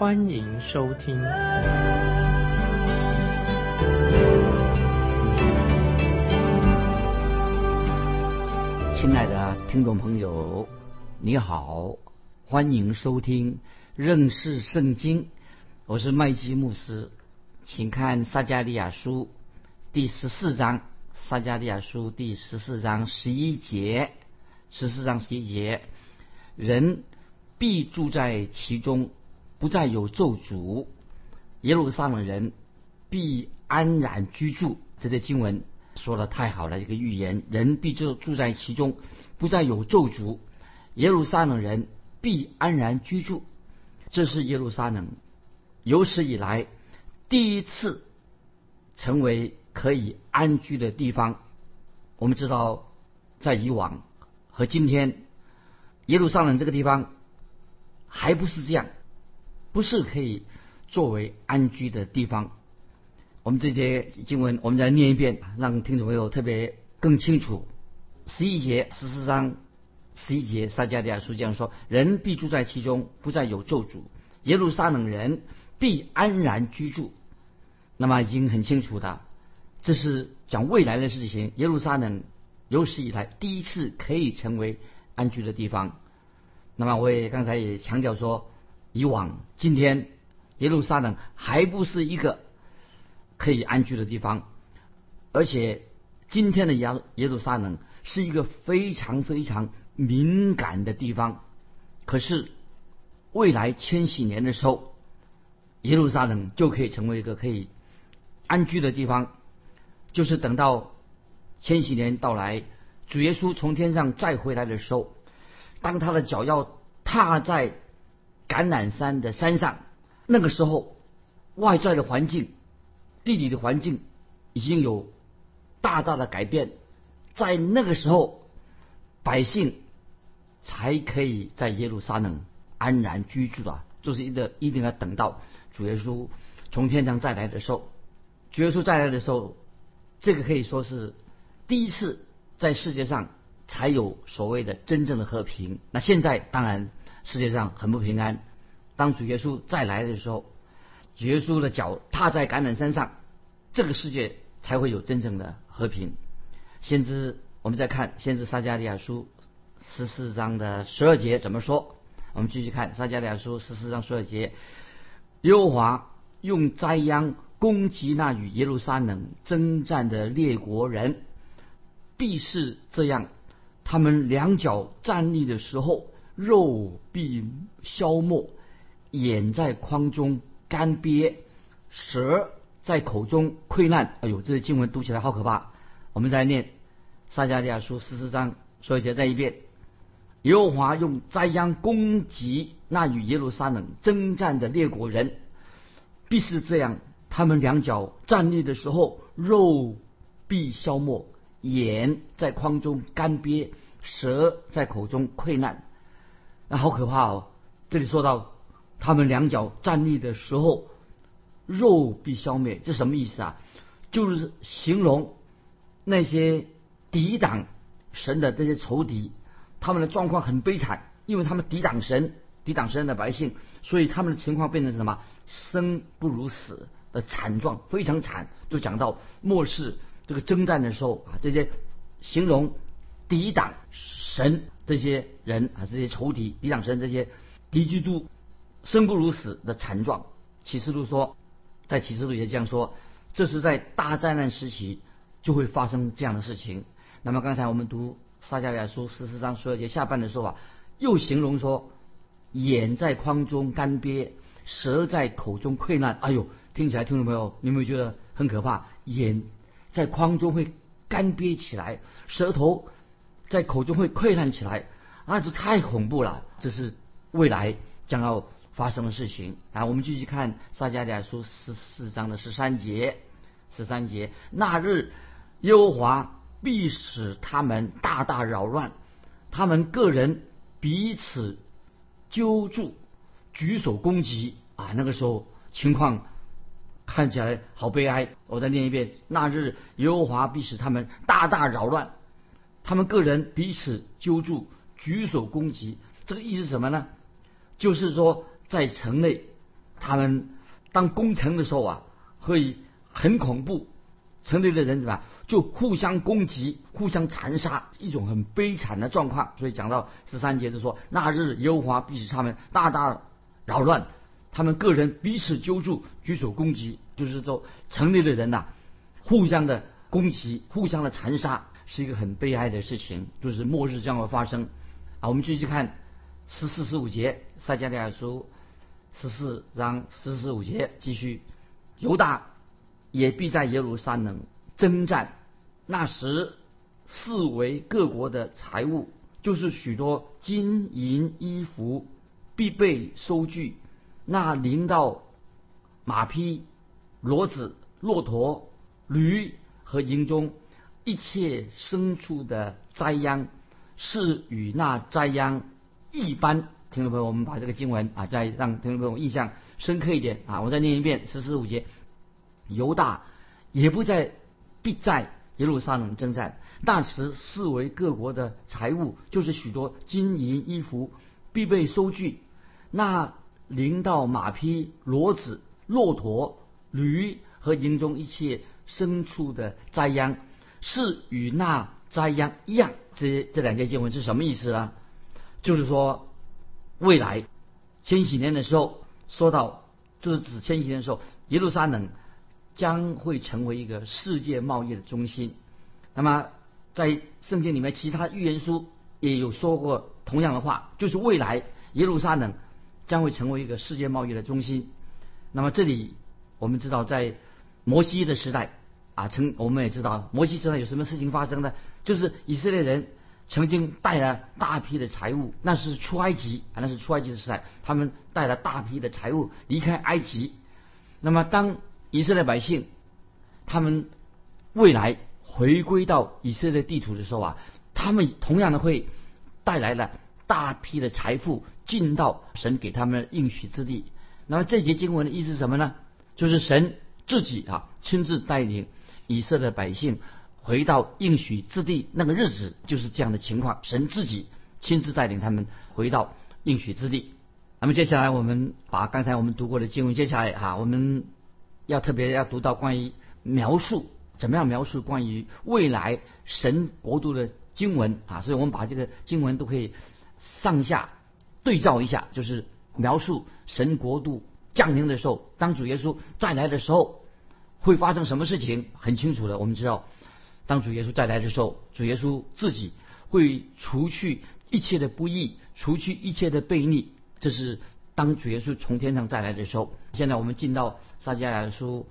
欢迎收听。亲爱的听众朋友，你好，欢迎收听认识圣经。我是麦基牧师，请看撒加利亚书第十四章。撒加利亚书第十四章十一节，十四章十一节，人必住在其中，不再有咒诅；耶路撒冷人必安然居住。这些经文说的太好了，一个预言：人必就住在其中，不再有咒诅；耶路撒冷人必安然居住。这是耶路撒冷有史以来第一次成为。可以安居的地方，我们知道，在以往和今天，耶路撒冷这个地方还不是这样，不是可以作为安居的地方。我们这些经文，我们再念一遍，让听众朋友特别更清楚。十一节十四章十一节，撒迦利亚书这样说：人必住在其中，不再有咒诅；耶路撒冷人必安然居住。那么已经很清楚的。这是讲未来的事情。耶路撒冷有史以来第一次可以成为安居的地方。那么我也刚才也强调说，以往今天耶路撒冷还不是一个可以安居的地方，而且今天的耶耶路撒冷是一个非常非常敏感的地方。可是未来千禧年的时候，耶路撒冷就可以成为一个可以安居的地方。就是等到千禧年到来，主耶稣从天上再回来的时候，当他的脚要踏在橄榄山的山上，那个时候，外在的环境、地理的环境已经有大大的改变，在那个时候，百姓才可以在耶路撒冷安然居住啊！就是一个一定要等到主耶稣从天上再来的时候，主耶稣再来的时候。这个可以说是第一次在世界上才有所谓的真正的和平。那现在当然世界上很不平安。当主耶稣再来的时候，主耶稣的脚踏在橄榄山上，这个世界才会有真正的和平。先知，我们再看先知撒加利亚书十四章的十二节怎么说？我们继续看撒加利亚书十四章十二节，耶和华用灾殃。攻击那与耶路撒冷征战的列国人，必是这样：他们两脚站立的时候，肉必消没；眼在眶中干瘪，舌在口中溃烂。哎呦，这些经文读起来好可怕！我们再念撒迦利亚书十四章，说一下再一遍：耶和华用灾殃攻击那与耶路撒冷征战的列国人，必是这样。他们两脚站立的时候，肉必消没；眼在眶中干瘪，舌在口中溃烂。那好可怕哦！这里说到他们两脚站立的时候，肉必消灭，这什么意思啊？就是形容那些抵挡神的这些仇敌，他们的状况很悲惨，因为他们抵挡神、抵挡神的百姓，所以他们的情况变成什么？生不如死。的惨状非常惨，就讲到末世这个征战的时候啊，这些形容抵挡神这些人啊，这些仇敌抵挡神这些敌基督生不如死的惨状。启示录说，在启示录也这样说，这是在大灾难时期就会发生这样的事情。那么刚才我们读撒迦利亚书十四章十二节下半的说法，又形容说眼在眶中干瘪，舌在口中溃烂。哎呦！听起来，听众朋友，你有没有觉得很可怕？眼在眶中会干瘪起来，舌头在口中会溃烂起来，啊，这太恐怖了！这是未来将要发生的事情。啊，我们继续看撒迦利亚书十四章的十三节，十三节，那日耶和华必使他们大大扰乱，他们个人彼此揪住，举手攻击啊！那个时候情况看起来好悲哀。我再念一遍：那日耶和华必使他们大大扰乱，他们个人彼此揪住，举手攻击。这个意思是什么呢？就是说，在城内，他们当攻城的时候啊，会很恐怖。城内的人怎么就互相攻击、互相残杀，一种很悲惨的状况。所以讲到十三节就说：那日耶和华必使他们大大扰乱，他们个人彼此揪住，举手攻击，就是说城内的人呐，互相的攻击、互相的残杀，是一个很悲哀的事情，就是末日将会发生。啊，我们继续看。十四十五节，撒迦利亚书十四章十四五节，继续，犹大也必在耶路撒冷征战。那时，四围各国的财物，就是许多金银衣服，必被收据。那临到马匹、骡子、骆驼、驴和营中一切牲畜的灾殃，是与那灾殃。一般听众朋友，我们把这个经文啊，再让听众朋友印象深刻一点啊，我再念一遍十四五节：犹大也不在必在耶路撒冷征战，那时视为各国的财物，就是许多金银衣服必备收据。那临到马匹、骡子、骆驼、驴和营中一切牲畜的灾殃，是与那灾殃一样。这这两节经文是什么意思呢？就是说，未来千禧年的时候，说到就是指千禧年的时候，耶路撒冷将会成为一个世界贸易的中心。那么，在圣经里面，其他预言书也有说过同样的话，就是未来耶路撒冷将会成为一个世界贸易的中心。那么这里我们知道，在摩西的时代啊，曾我们也知道摩西时代有什么事情发生呢？就是以色列人。曾经带了大批的财物，那是出埃及啊，那是出埃及的时代，他们带了大批的财物离开埃及。那么，当以色列百姓他们未来回归到以色列地图的时候啊，他们同样的会带来了大批的财富进到神给他们应许之地。那么这节经文的意思是什么呢？就是神自己啊亲自带领以色列百姓。回到应许之地那个日子就是这样的情况，神自己亲自带领他们回到应许之地。那么接下来我们把刚才我们读过的经文，接下来哈，我们要特别要读到关于描述怎么样描述关于未来神国度的经文啊，所以我们把这个经文都可以上下对照一下，就是描述神国度降临的时候，当主耶稣再来的时候会发生什么事情，很清楚的，我们知道。当主耶稣再来的时候，主耶稣自己会除去一切的不义，除去一切的悖逆。这是当主耶稣从天上再来的时候。现在我们进到撒迦利亚书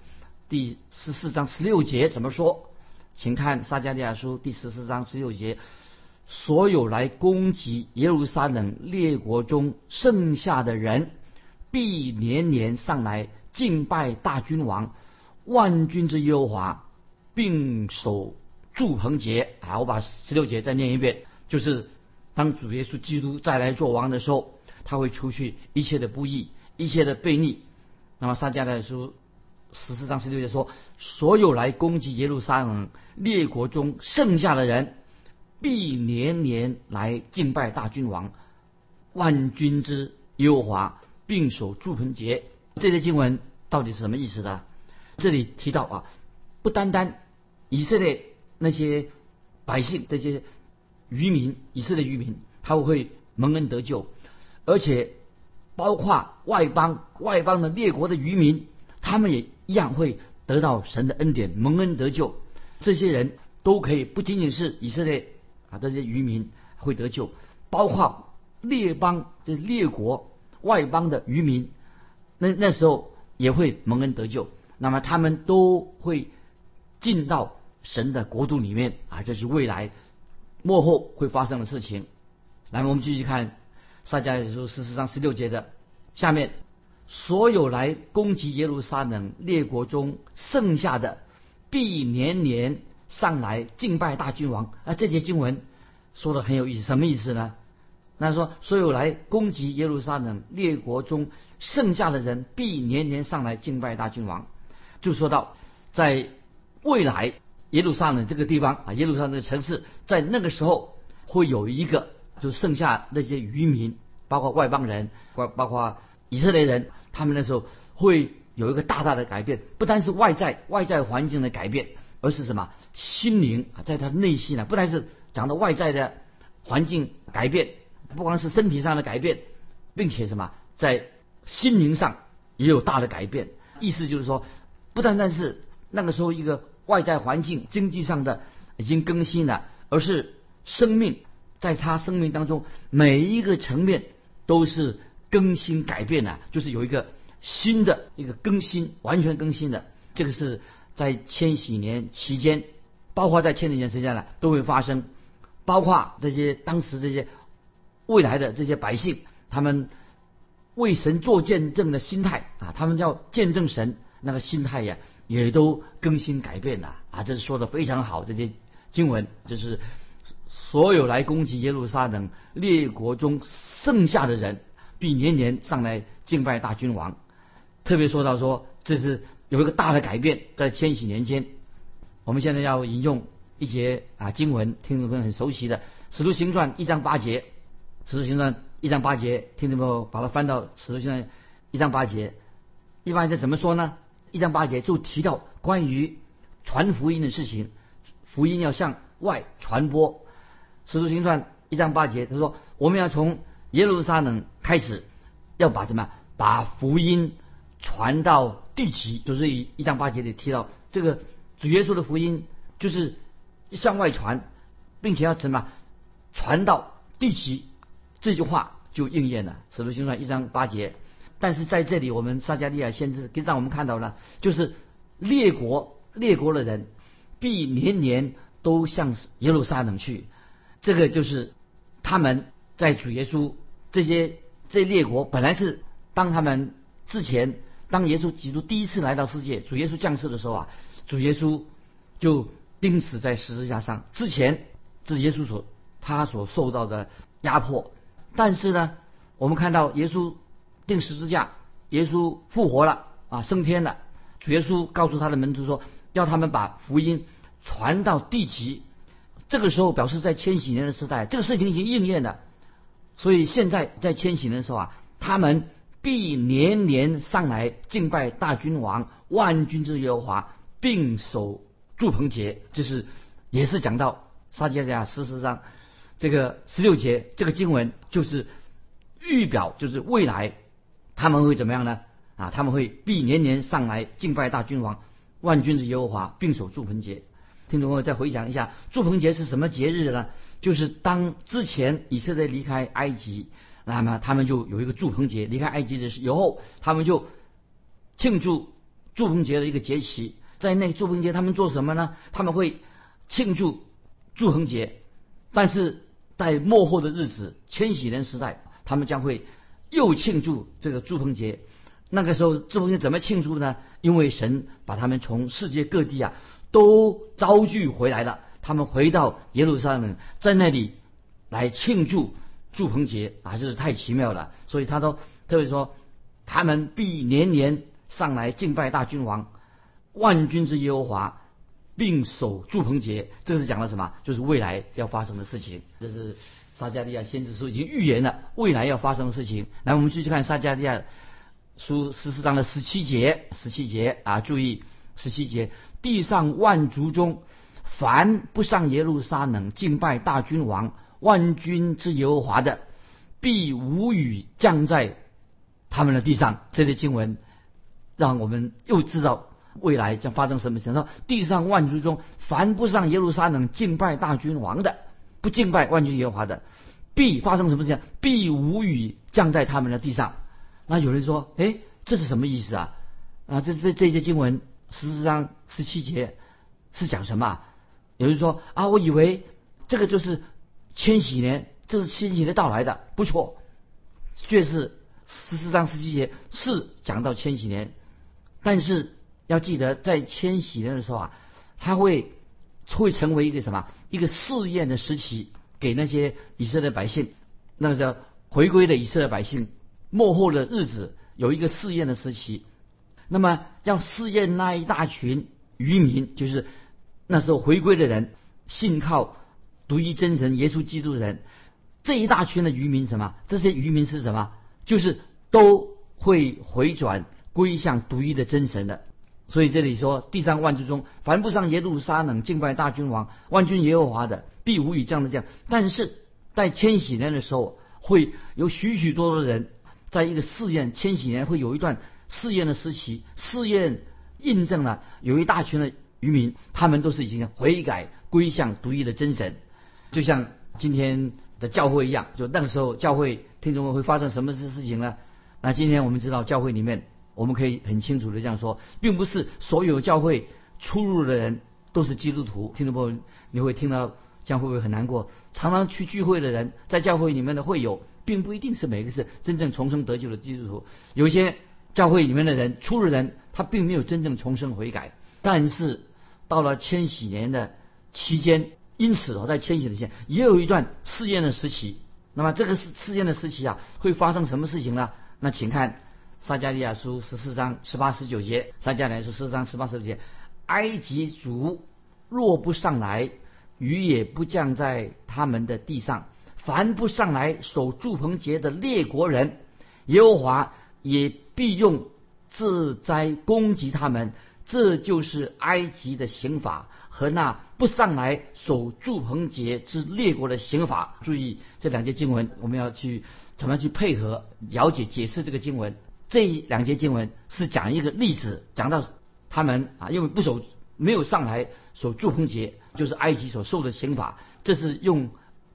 第十四章十六节怎么说？请看撒迦利亚书第十四章十六节：所有来攻击耶路撒冷列国中剩下的人，必年年上来敬拜大君王万军之耶和华，并守。祝棚节啊，我把十六节再念一遍，就是当主耶稣基督再来做王的时候，他会除去一切的不义，一切的悖逆。那么撒迦利亚书十四章十六节说，所有来攻击耶路撒冷列国中剩下的人，必年年来敬拜大君王万军之耶和华，并守祝棚节。这些经文到底是什么意思呢？这里提到啊，不单单以色列。那些百姓，这些渔民，以色列渔民，他们会蒙恩得救，而且包括外邦、外邦的列国的渔民，他们也一样会得到神的恩典，蒙恩得救。这些人都可以，不仅仅是以色列啊，这些渔民会得救，包括列邦这列国外邦的渔民，那那时候也会蒙恩得救。那么他们都会进到。神的国度里面啊，这是未来幕后会发生的事情。来，我们继续看撒迦利亚书十四章十六节的下面所有来攻击耶路撒冷列国中剩下的，必年年上来敬拜大君王。啊，这节经文说的很有意思，什么意思呢？那说所有来攻击耶路撒冷列国中剩下的人，必年年上来敬拜大君王。就说到在未来耶路撒冷这个地方啊，耶路撒冷的城市，在那个时候会有一个，就剩下那些渔民，包括外邦人，包包括以色列人，他们那时候会有一个大大的改变，不单是外在外在环境的改变，而是什么心灵啊，在他内心呢，不单是讲到外在的环境改变。不光是身体上的改变，并且什么，在心灵上也有大的改变。意思就是说，不单单是那个时候一个外在环境、经济上的已经更新了，而是生命在他生命当中每一个层面都是更新改变的，就是有一个新的一个更新，完全更新的。这个是在千禧年期间，包括在千禧年时间呢都会发生，包括这些当时这些。未来的这些百姓，他们为神做见证的心态啊，他们叫见证神那个心态呀，也都更新改变了啊。这是说的非常好，这些经文就是所有来攻击耶路撒冷列国中剩下的人，必年年上来敬拜大君王。特别说到说，这是有一个大的改变，在千禧年间。我们现在要引用一些啊经文，听众朋友很熟悉的《使徒行传》一章八节。使徒行传一章八节，听众朋友把它翻到使徒行传一章八节，一般是怎么说呢？一章八节就提到关于传福音的事情，福音要向外传播。使徒行传一章八节他说，我们要从耶路撒冷开始，要把什么？把福音传到地极。就是一一章八节里提到这个主耶稣的福音，就是向外传，并且要什么？传到地极。这句话就应验了，《使徒行传》一章八节。但是在这里，我们撒加利亚先知给让我们看到了，就是列国列国的人必年年都向耶路撒冷去。这个就是他们在主耶稣这些这列国本来是当他们之前当耶稣基督第一次来到世界，主耶稣降世的时候啊，主耶稣就钉死在十字架上。之前是耶稣所他所受到的压迫。但是呢，我们看到耶稣钉十字架，耶稣复活了啊，升天了。主耶稣告诉他的门徒说，要他们把福音传到地极。这个时候表示在千禧年的时代，这个事情已经应验了。所以现在在千禧年的时候啊，他们必年年上来敬拜大君王万军之耶和华，并守祝棚节。就是也是讲到撒迦利亚事实上。这个十六节这个经文就是预表，就是未来他们会怎么样呢？啊，他们会必年年上来敬拜大君王万军之耶和华，并守祝棚节。听众朋友再回想一下，祝棚节是什么节日呢？就是当之前以色列离开埃及，那么他们就有一个祝棚节。离开埃及的时候，他们就庆祝祝棚节的一个节期。在那个祝棚节，他们做什么呢？他们会庆祝祝棚节，但是。在末后的日子，千禧年时代，他们将会又庆祝这个祝棚节。那个时候，祝棚节怎么庆祝呢？因为神把他们从世界各地啊都招聚回来了，他们回到耶路撒冷，在那里来庆祝祝棚节啊，这是太奇妙了。所以他说，特别说，他们必年年上来敬拜大君王，万军之耶和华。并守祝棚节，这是讲了什么？就是未来要发生的事情。这是撒加利亚先知书已经预言了未来要发生的事情。来，我们继续看撒加利亚书十四章的十七节，十七节啊，注意十七节：地上万族中，凡不上耶路撒冷敬拜大君王万军之耶和华的，必无雨降在他们的地上。这些经文让我们又知道。未来将发生什么？事？说地上万族中，凡不上耶路撒冷敬拜大君王的，不敬拜万军耶和华的，必发生什么事情？必无雨降在他们的地上。那有人说：“哎，这是什么意思啊？啊，这这这些经文十四章十七节是讲什么？”有人说：“啊，我以为这个就是千禧年，这是千禧年到来的。”不错，却是十四章十七节是讲到千禧年，但是要记得在千禧年的时候啊，他会会成为一个什么？一个试验的时期，给那些以色列百姓，那个回归的以色列百姓，末后的日子有一个试验的时期。那么要试验那一大群渔民，就是那时候回归的人，信靠独一真神耶稣基督的人，这一大群的渔民什么？这些渔民是什么？就是都会回转归向独一的真神的。所以这里说，地上万族中，凡不上耶路撒冷敬拜大君王万军耶和华的，必无与这样的将。但是在千禧年的时候，会有许许多多的人，在一个试验千禧年会有一段。试验的时期，试验印证了有一大群的渔民，他们都是已经悔改归向独一的真神，就像今天的教会一样。就那个时候，教会听众们会发生什么事事情呢？那今天我们知道，教会里面我们可以很清楚的这样说，并不是所有教会出入的人都是基督徒。听众朋友，你会听到这样会不会很难过？常常去聚会的人，在教会里面的会友，并不一定是每个是真正重生得救的基督徒，有些。教会里面的人，出入人，他并没有真正重生悔改。但是到了千禧年的期间，因此哦，在千禧的期间也有一段试验的时期。那么这个事事件的时期啊，会发生什么事情呢？那请看撒加利亚书十四章十八十九节。撒加利亚书十四章十八十九节：埃及族若不上来，雨也不降在他们的地上；凡不上来守祝棚节的列国人，耶和华。也必用自灾攻击他们，这就是埃及的刑法和那不上来守祝棚节之列国的刑法。注意这两节经文，我们要去怎么样去配合了解解释这个经文。这两节经文是讲一个例子，讲到他们啊，因为不守没有上来守祝棚节，就是埃及所受的刑法。这是用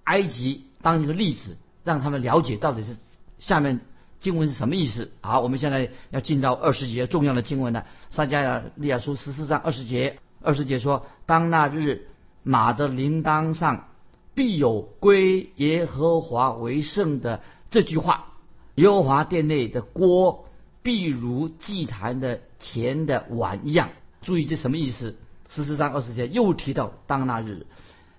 埃及当一个例子，让他们了解到底是下面。经文是什么意思？好，我们现在要进到二十节重要的经文了。撒迦利亚书十四章二十节，二十节说：“当那日，马的铃铛上必有归耶和华为圣的这句话。耶和华殿内的锅必如祭坛的前的碗一样。”注意这什么意思？十四章二十节又提到当那日，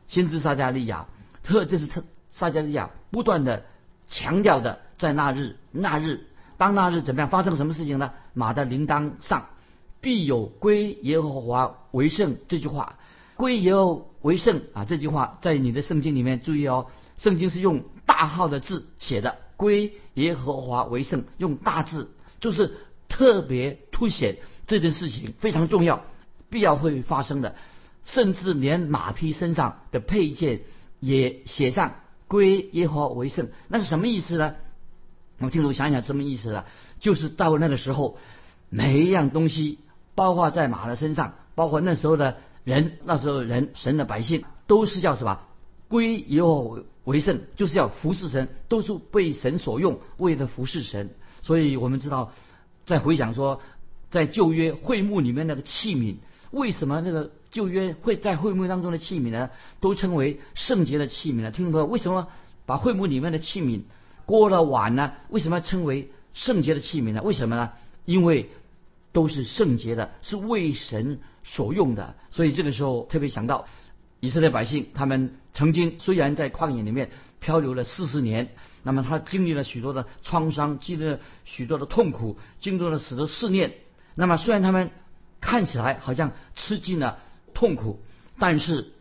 先知撒迦利亚特这是特撒迦利亚不断的。强调的，在那日，那日，当那日怎么样？发生了什么事情呢？马的铃铛上必有归耶和华为圣这句话，归耶和为圣啊！这句话在你的圣经里面注意哦，圣经是用大号的字写的，归耶和华为圣，用大字，就是特别凸显这件事情非常重要，必要会发生的，甚至连马匹身上的配件也写上。归耶和华为圣，那是什么意思呢？我们听我想想什么意思呢？就是到那个时候，每一样东西，包括在马的身上，包括那时候的人，那时候人神的百姓，都是叫什么？归耶和华为圣，就是要服侍神，都是被神所用，为了服侍神。所以我们知道，在回想说，在旧约会幕里面那个器皿，为什么那个？旧约会在会幕当中的器皿呢，都称为圣洁的器皿呢？听众朋友，为什么把会幕里面的器皿、锅了碗呢？为什么称为圣洁的器皿呢？为什么呢？因为都是圣洁的，是为神所用的。所以这个时候特别想到以色列百姓，他们曾经虽然在旷野里面漂流了四十年，那么他经历了许多的创伤，经历了许多的痛苦，经历了许多试炼。那么虽然他们看起来好像吃尽了。痛苦，但是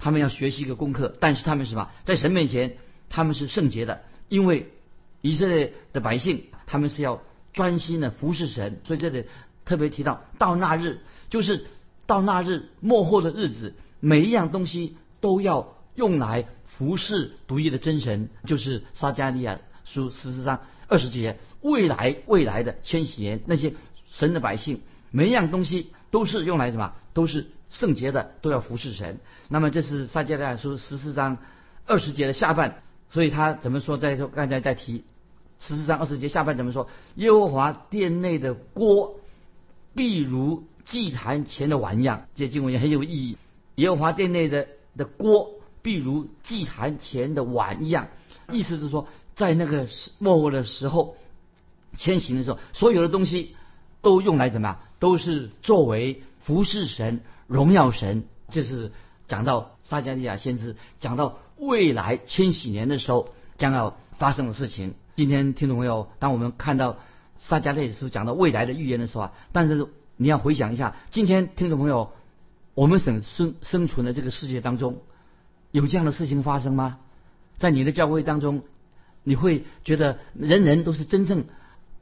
他们要学习一个功课。但是他们什么，在神面前他们是圣洁的，因为以色列的百姓他们是要专心的服侍神。所以这里特别提到，到那日就是到那日末后的日子，每一样东西都要用来服侍独一的真神，就是撒加利亚书十四章二十节。未来未来的千禧年，那些神的百姓，每一样东西都是用来什么？都是。圣洁的都要服侍神，那么这是撒迦利亚书十四章二十节的下半，所以他怎么说？在说刚才在提十四章二十节下半怎么说？耶和华殿内的锅必如祭坛前的碗样，这经文也很有意义。耶和华殿内的的锅必如祭坛前的碗一样，意思是说，在那个末后的时候，迁徙的时候，所有的东西都用来怎么样？都是作为服侍神、荣耀神。这是讲到撒迦利亚先知讲到未来千禧年的时候将要发生的事情。今天听众朋友，当我们看到撒迦利亚书讲到未来的预言的时候啊，但是你要回想一下，今天听众朋友，我们生生生存的这个世界当中，有这样的事情发生吗？在你的教会当中，你会觉得人人都是真正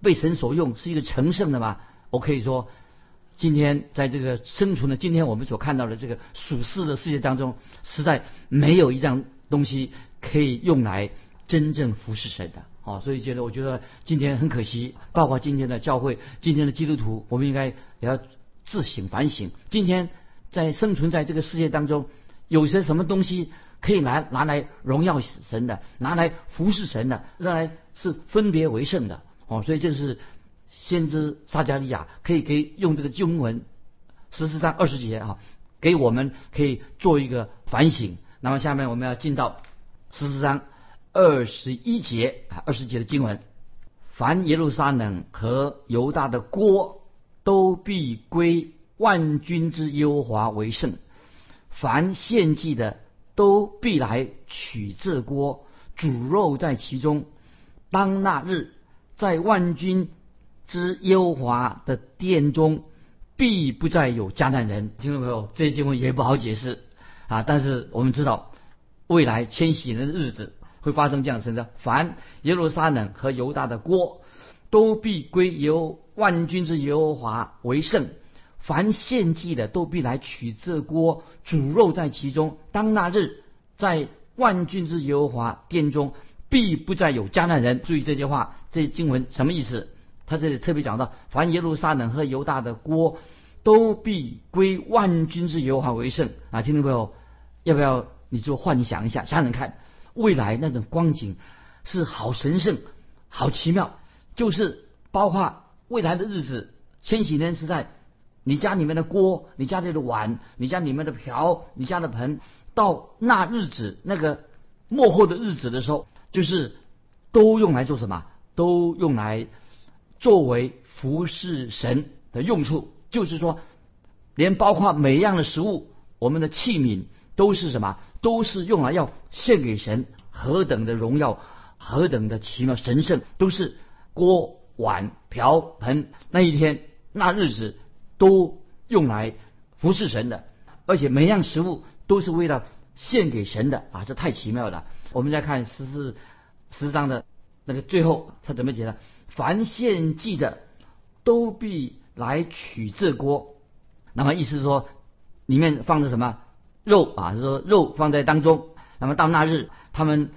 被神所用，是一个成圣的吗？我可以说。今天在这个生存的今天，我们所看到的这个属世的世界当中，实在没有一样东西可以用来真正服侍神的啊！所以觉得，我觉得今天很可惜，包括今天的教会、今天的基督徒，我们应该也要自省反省。今天在生存在这个世界当中，有些什么东西可以拿拿来荣耀神的，拿来服侍神的，拿来是分别为圣的哦！所以这是。先知撒加利亚可以给用这个经文十四章二十节啊，给我们可以做一个反省。那么下面我们要进到十四章二十一节啊，二十节的经文：凡耶路撒冷和犹大的锅，都必归万军之耶和华为圣；凡献祭的，都必来取这锅，煮肉在其中。当那日，在万军。之优华的殿中，必不再有迦南人。听众朋友，这些经文也不好解释啊。但是我们知道，未来迁徙的日子会发生这样的：凡耶路撒冷和犹大的国，都必归由万军之耶和华为圣；凡献祭的，都必来取这锅，煮肉在其中。当那日，在万军之耶和华殿中，必不再有迦南人。注意这句话，这经文什么意思？他这里特别讲到，凡耶路撒冷和犹大的锅，都必归万军之耶和华为圣啊！听众朋友，要不要你就幻想一下，想想看，未来那种光景是好神圣、好奇妙，就是包括未来的日子，千禧年时代，你家里面的锅、你家里的碗、你家里面的瓢、你家的盆，到那日子那个末后的日子的时候，就是都用来做什么？都用来。作为服侍神的用处，就是说，连包括每一样的食物，我们的器皿都是什么？都是用来要献给神，何等的荣耀，何等的奇妙神圣，都是锅碗瓢盆那一天那日子都用来服侍神的，而且每样食物都是为了献给神的啊！这太奇妙了。我们再看十四十章的那个最后，他怎么解呢？凡献祭的，都必来取这锅。那么意思是说，里面放着什么肉啊？说肉放在当中。那么到那日，他们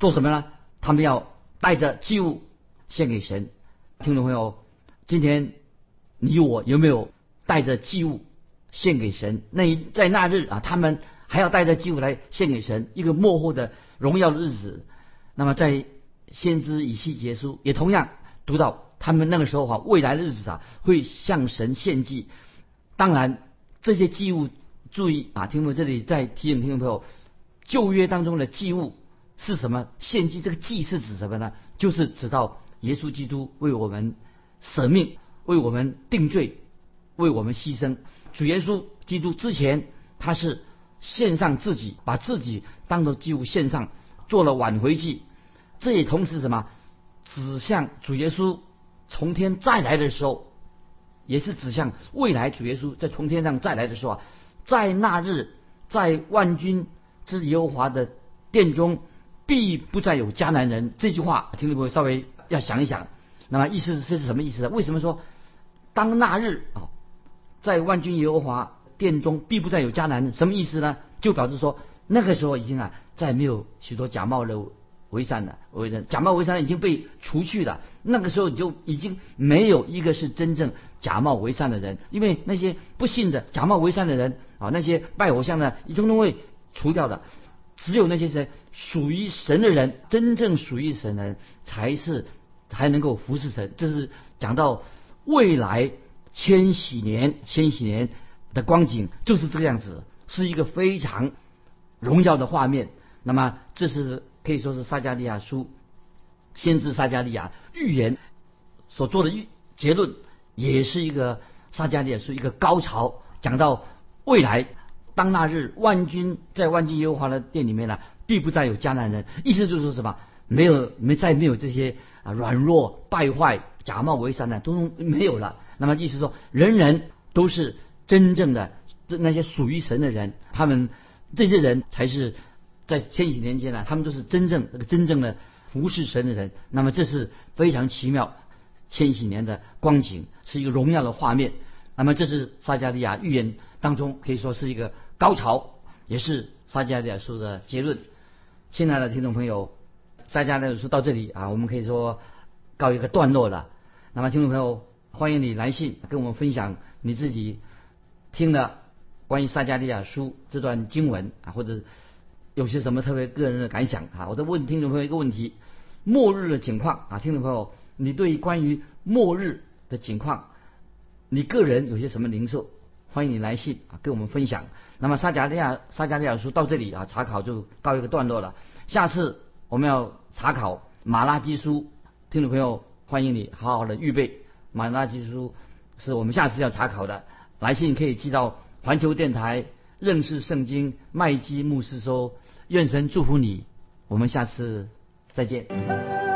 做什么呢？他们要带着祭物献给神。听众朋友，今天你我有没有带着祭物献给神？那在那日啊，他们还要带着祭物来献给神，一个幕后的荣耀的日子。那么在。先知以西结书也同样读到，他们那个时候哈，未来的日子啊，会向神献祭。当然，这些祭物，注意啊，听众这里再提醒听众朋友，旧约当中的祭物是什么？献祭这个祭是指什么呢？就是指到耶稣基督为我们舍命，为我们定罪，为我们牺牲。主耶稣基督之前他是献上自己，把自己当做祭物献上，做了挽回祭。这也同时什么，指向主耶稣从天再来的时候，也是指向未来主耶稣在从天上再来的时候啊，在那日，在万军之耶和华的殿中，必不再有迦南人。这句话，听众朋友稍微要想一想。那么意思是是什么意思呢？为什么说当那日啊，在万军耶和华殿中必不再有迦南？什么意思呢？就表示说那个时候已经啊，再没有许多假冒的。为善的为人，假冒为善已经被除去了。那个时候你就已经没有一个是真正假冒为善的人，因为那些不信的假冒为善的人啊，那些拜偶像的，一通通会除掉的。只有那些人属于神的人，真正属于神的人，才是才能够服侍神。这是讲到未来千禧年，千禧年的光景就是这个样子，是一个非常荣耀的画面。那么这是。可以说是撒加利亚书，先知撒加利亚预言所做的预结论，也是一个撒迦利亚书一个高潮，讲到未来当那日万军在万军耶和华的殿里面呢，必不再有迦南人。意思就是说什么？没有没再没有这些啊软弱败坏、假冒伪善的，都没有了。那么意思说，人人都是真正的那些属于神的人，他们这些人才是在千禧年间呢，他们都是真正那个真正的服侍神的人。那么这是非常奇妙，千禧年的光景是一个荣耀的画面。那么这是撒加利亚预言当中可以说是一个高潮，也是撒加利亚书的结论。亲爱的听众朋友。撒迦利亚书到这里啊，我们可以说告一个段落了。那么，听众朋友，欢迎你来信跟我们分享你自己听的关于撒迦利亚书这段经文啊，或者有些什么特别个人的感想啊。我再问听众朋友一个问题：末日的情况啊，听众朋友，你对关于末日的情况，你个人有些什么灵受？欢迎你来信啊，跟我们分享。那么，撒迦利亚撒迦利亚书到这里啊，查考就告一个段落了。下次。我们要查考马拉基书，听众朋友，欢迎你好好的预备马拉基书，是我们下次要查考的。来信可以寄到环球电台认识圣经麦基牧师说，愿神祝福你，我们下次再见。